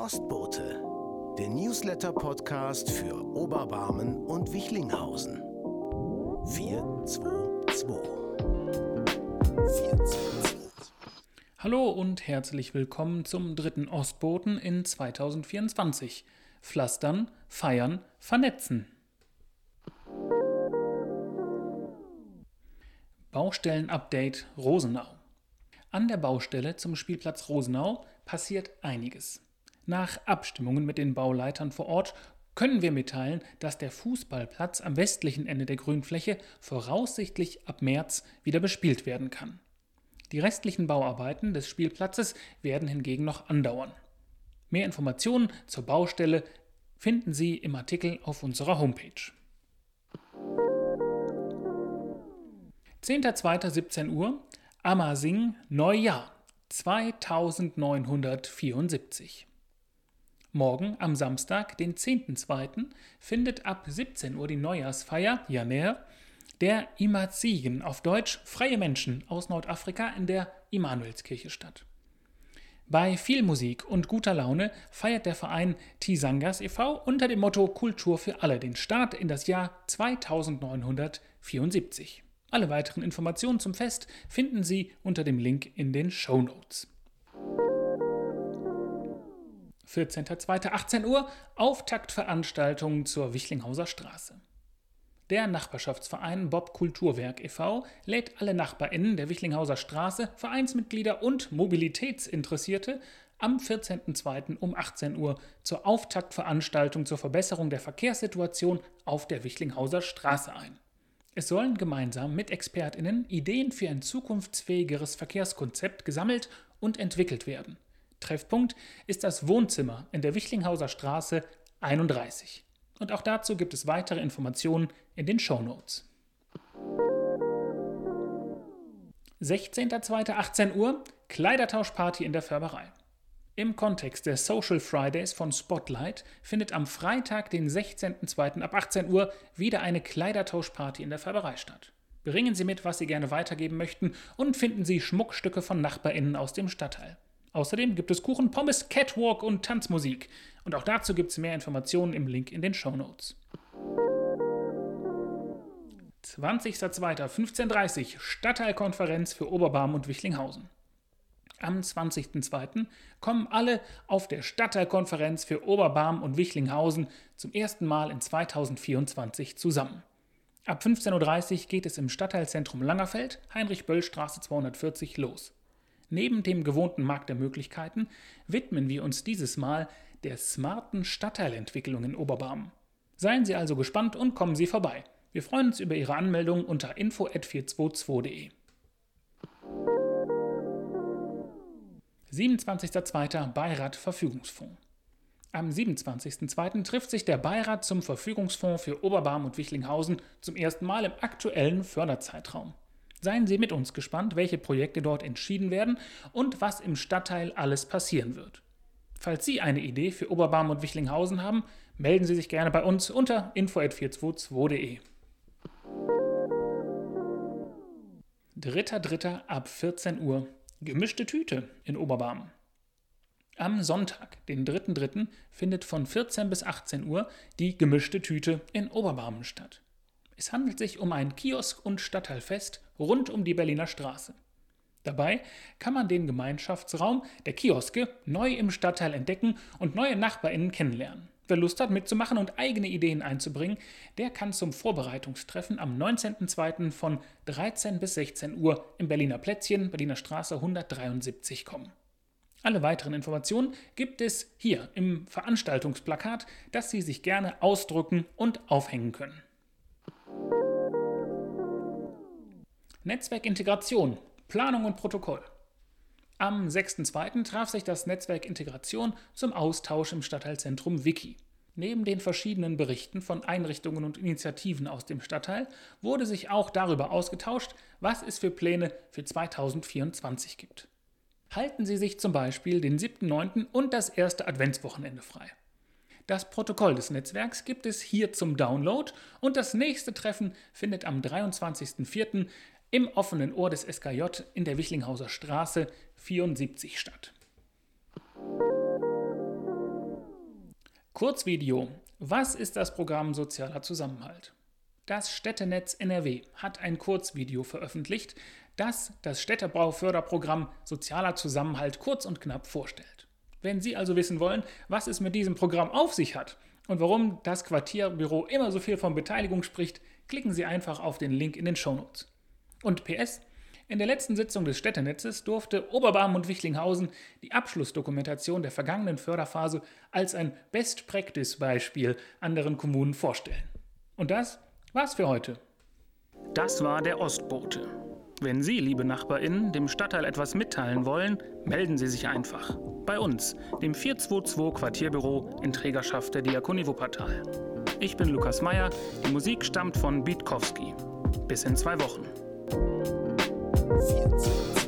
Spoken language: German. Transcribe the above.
Ostbote, der Newsletter-Podcast für Oberbarmen und Wichlinghausen. 422. 422. Hallo und herzlich willkommen zum dritten Ostboten in 2024. Pflastern, feiern, vernetzen. Baustellenupdate Rosenau. An der Baustelle zum Spielplatz Rosenau passiert einiges. Nach Abstimmungen mit den Bauleitern vor Ort können wir mitteilen, dass der Fußballplatz am westlichen Ende der Grünfläche voraussichtlich ab März wieder bespielt werden kann. Die restlichen Bauarbeiten des Spielplatzes werden hingegen noch andauern. Mehr Informationen zur Baustelle finden Sie im Artikel auf unserer Homepage. 10.02.17 Uhr Ammersing Neujahr 2974. Morgen am Samstag, den 10.02., findet ab 17 Uhr die Neujahrsfeier Janer der Imazigen, auf Deutsch freie Menschen aus Nordafrika in der Immanuelskirche statt. Bei viel Musik und guter Laune feiert der Verein Tisangas e.V. unter dem Motto Kultur für alle den Start in das Jahr 2974. Alle weiteren Informationen zum Fest finden Sie unter dem Link in den Show Notes. 14.02.18 Uhr Auftaktveranstaltung zur Wichlinghauser Straße. Der Nachbarschaftsverein Bob Kulturwerk e.V. lädt alle NachbarInnen der Wichlinghauser Straße, Vereinsmitglieder und Mobilitätsinteressierte am 14.02. um 18 Uhr zur Auftaktveranstaltung zur Verbesserung der Verkehrssituation auf der Wichlinghauser Straße ein. Es sollen gemeinsam mit ExpertInnen Ideen für ein zukunftsfähigeres Verkehrskonzept gesammelt und entwickelt werden. Treffpunkt ist das Wohnzimmer in der Wichlinghauser Straße 31. Und auch dazu gibt es weitere Informationen in den Show Notes. 16.02.18 Uhr Kleidertauschparty in der Färberei. Im Kontext der Social Fridays von Spotlight findet am Freitag, den 16.02. ab 18 Uhr wieder eine Kleidertauschparty in der Färberei statt. Bringen Sie mit, was Sie gerne weitergeben möchten und finden Sie Schmuckstücke von NachbarInnen aus dem Stadtteil. Außerdem gibt es Kuchen, Pommes, Catwalk und Tanzmusik. Und auch dazu gibt es mehr Informationen im Link in den Show Notes. 20.02.15.30 Stadtteilkonferenz für Oberbarm und Wichlinghausen. Am 20.02. kommen alle auf der Stadtteilkonferenz für Oberbarm und Wichlinghausen zum ersten Mal in 2024 zusammen. Ab 15.30 Uhr geht es im Stadtteilzentrum Langerfeld, Heinrich-Böll-Straße 240 los. Neben dem gewohnten Markt der Möglichkeiten widmen wir uns dieses Mal der smarten Stadtteilentwicklung in Oberbarm. Seien Sie also gespannt und kommen Sie vorbei. Wir freuen uns über Ihre Anmeldung unter info.422.de. 27.02. Beirat Verfügungsfonds. Am 27.02. trifft sich der Beirat zum Verfügungsfonds für Oberbarm und Wichlinghausen zum ersten Mal im aktuellen Förderzeitraum. Seien Sie mit uns gespannt, welche Projekte dort entschieden werden und was im Stadtteil alles passieren wird. Falls Sie eine Idee für Oberbarm und Wichlinghausen haben, melden Sie sich gerne bei uns unter info.422.de. 3.3. ab 14 Uhr Gemischte Tüte in Oberbarm. Am Sonntag, den 3.3., findet von 14 bis 18 Uhr die Gemischte Tüte in Oberbarmen statt. Es handelt sich um ein Kiosk- und Stadtteilfest rund um die Berliner Straße. Dabei kann man den Gemeinschaftsraum der Kioske neu im Stadtteil entdecken und neue NachbarInnen kennenlernen. Wer Lust hat mitzumachen und eigene Ideen einzubringen, der kann zum Vorbereitungstreffen am 19.02. von 13 bis 16 Uhr im Berliner Plätzchen, Berliner Straße 173 kommen. Alle weiteren Informationen gibt es hier im Veranstaltungsplakat, das Sie sich gerne ausdrucken und aufhängen können. Netzwerkintegration, Planung und Protokoll. Am 6.2. traf sich das Netzwerk Integration zum Austausch im Stadtteilzentrum Wiki. Neben den verschiedenen Berichten von Einrichtungen und Initiativen aus dem Stadtteil wurde sich auch darüber ausgetauscht, was es für Pläne für 2024 gibt. Halten Sie sich zum Beispiel den 7.9. und das erste Adventswochenende frei. Das Protokoll des Netzwerks gibt es hier zum Download und das nächste Treffen findet am 23.04 im offenen Ohr des SKJ in der Wichlinghauser Straße 74 statt. Kurzvideo. Was ist das Programm Sozialer Zusammenhalt? Das Städtenetz NRW hat ein Kurzvideo veröffentlicht, das das Städtebauförderprogramm Sozialer Zusammenhalt kurz und knapp vorstellt. Wenn Sie also wissen wollen, was es mit diesem Programm auf sich hat und warum das Quartierbüro immer so viel von Beteiligung spricht, klicken Sie einfach auf den Link in den Shownotes. Und PS, in der letzten Sitzung des Städtenetzes durfte Oberbarm und Wichlinghausen die Abschlussdokumentation der vergangenen Förderphase als ein Best-Practice-Beispiel anderen Kommunen vorstellen. Und das war's für heute. Das war der Ostbote. Wenn Sie, liebe NachbarInnen, dem Stadtteil etwas mitteilen wollen, melden Sie sich einfach. Bei uns, dem 422 Quartierbüro in Trägerschaft der Diakonie Wuppertal. Ich bin Lukas Meyer, die Musik stammt von Bietkowski. Bis in zwei Wochen. 14.